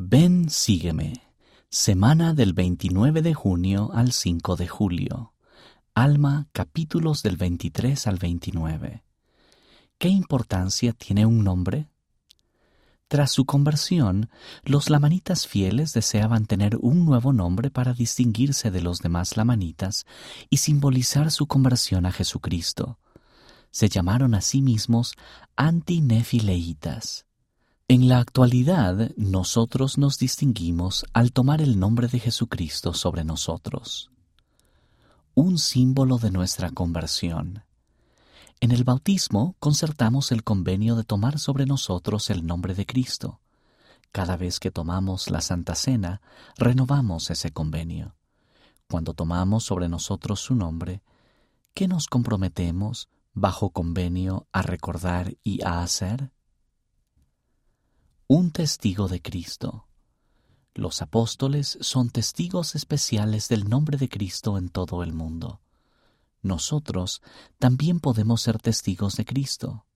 Ven, sígueme. Semana del 29 de junio al 5 de julio. Alma, capítulos del 23 al 29. ¿Qué importancia tiene un nombre? Tras su conversión, los lamanitas fieles deseaban tener un nuevo nombre para distinguirse de los demás lamanitas y simbolizar su conversión a Jesucristo. Se llamaron a sí mismos antinefileitas. En la actualidad, nosotros nos distinguimos al tomar el nombre de Jesucristo sobre nosotros, un símbolo de nuestra conversión. En el bautismo concertamos el convenio de tomar sobre nosotros el nombre de Cristo. Cada vez que tomamos la Santa Cena, renovamos ese convenio. Cuando tomamos sobre nosotros su nombre, ¿qué nos comprometemos bajo convenio a recordar y a hacer? Un testigo de Cristo. Los apóstoles son testigos especiales del nombre de Cristo en todo el mundo. Nosotros también podemos ser testigos de Cristo.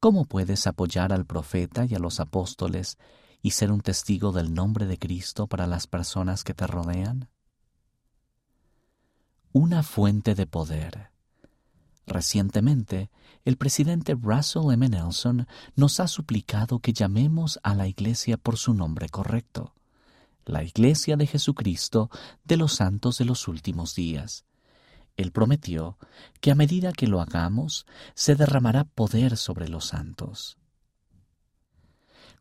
¿Cómo puedes apoyar al profeta y a los apóstoles y ser un testigo del nombre de Cristo para las personas que te rodean? Una fuente de poder. Recientemente, el presidente Russell M. Nelson nos ha suplicado que llamemos a la Iglesia por su nombre correcto, la Iglesia de Jesucristo de los Santos de los Últimos Días. Él prometió que a medida que lo hagamos, se derramará poder sobre los santos.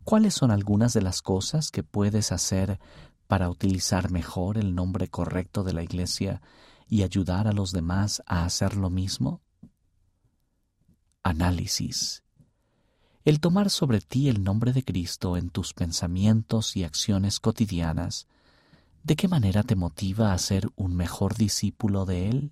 ¿Cuáles son algunas de las cosas que puedes hacer para utilizar mejor el nombre correcto de la Iglesia y ayudar a los demás a hacer lo mismo? Análisis. El tomar sobre ti el nombre de Cristo en tus pensamientos y acciones cotidianas, ¿de qué manera te motiva a ser un mejor discípulo de Él?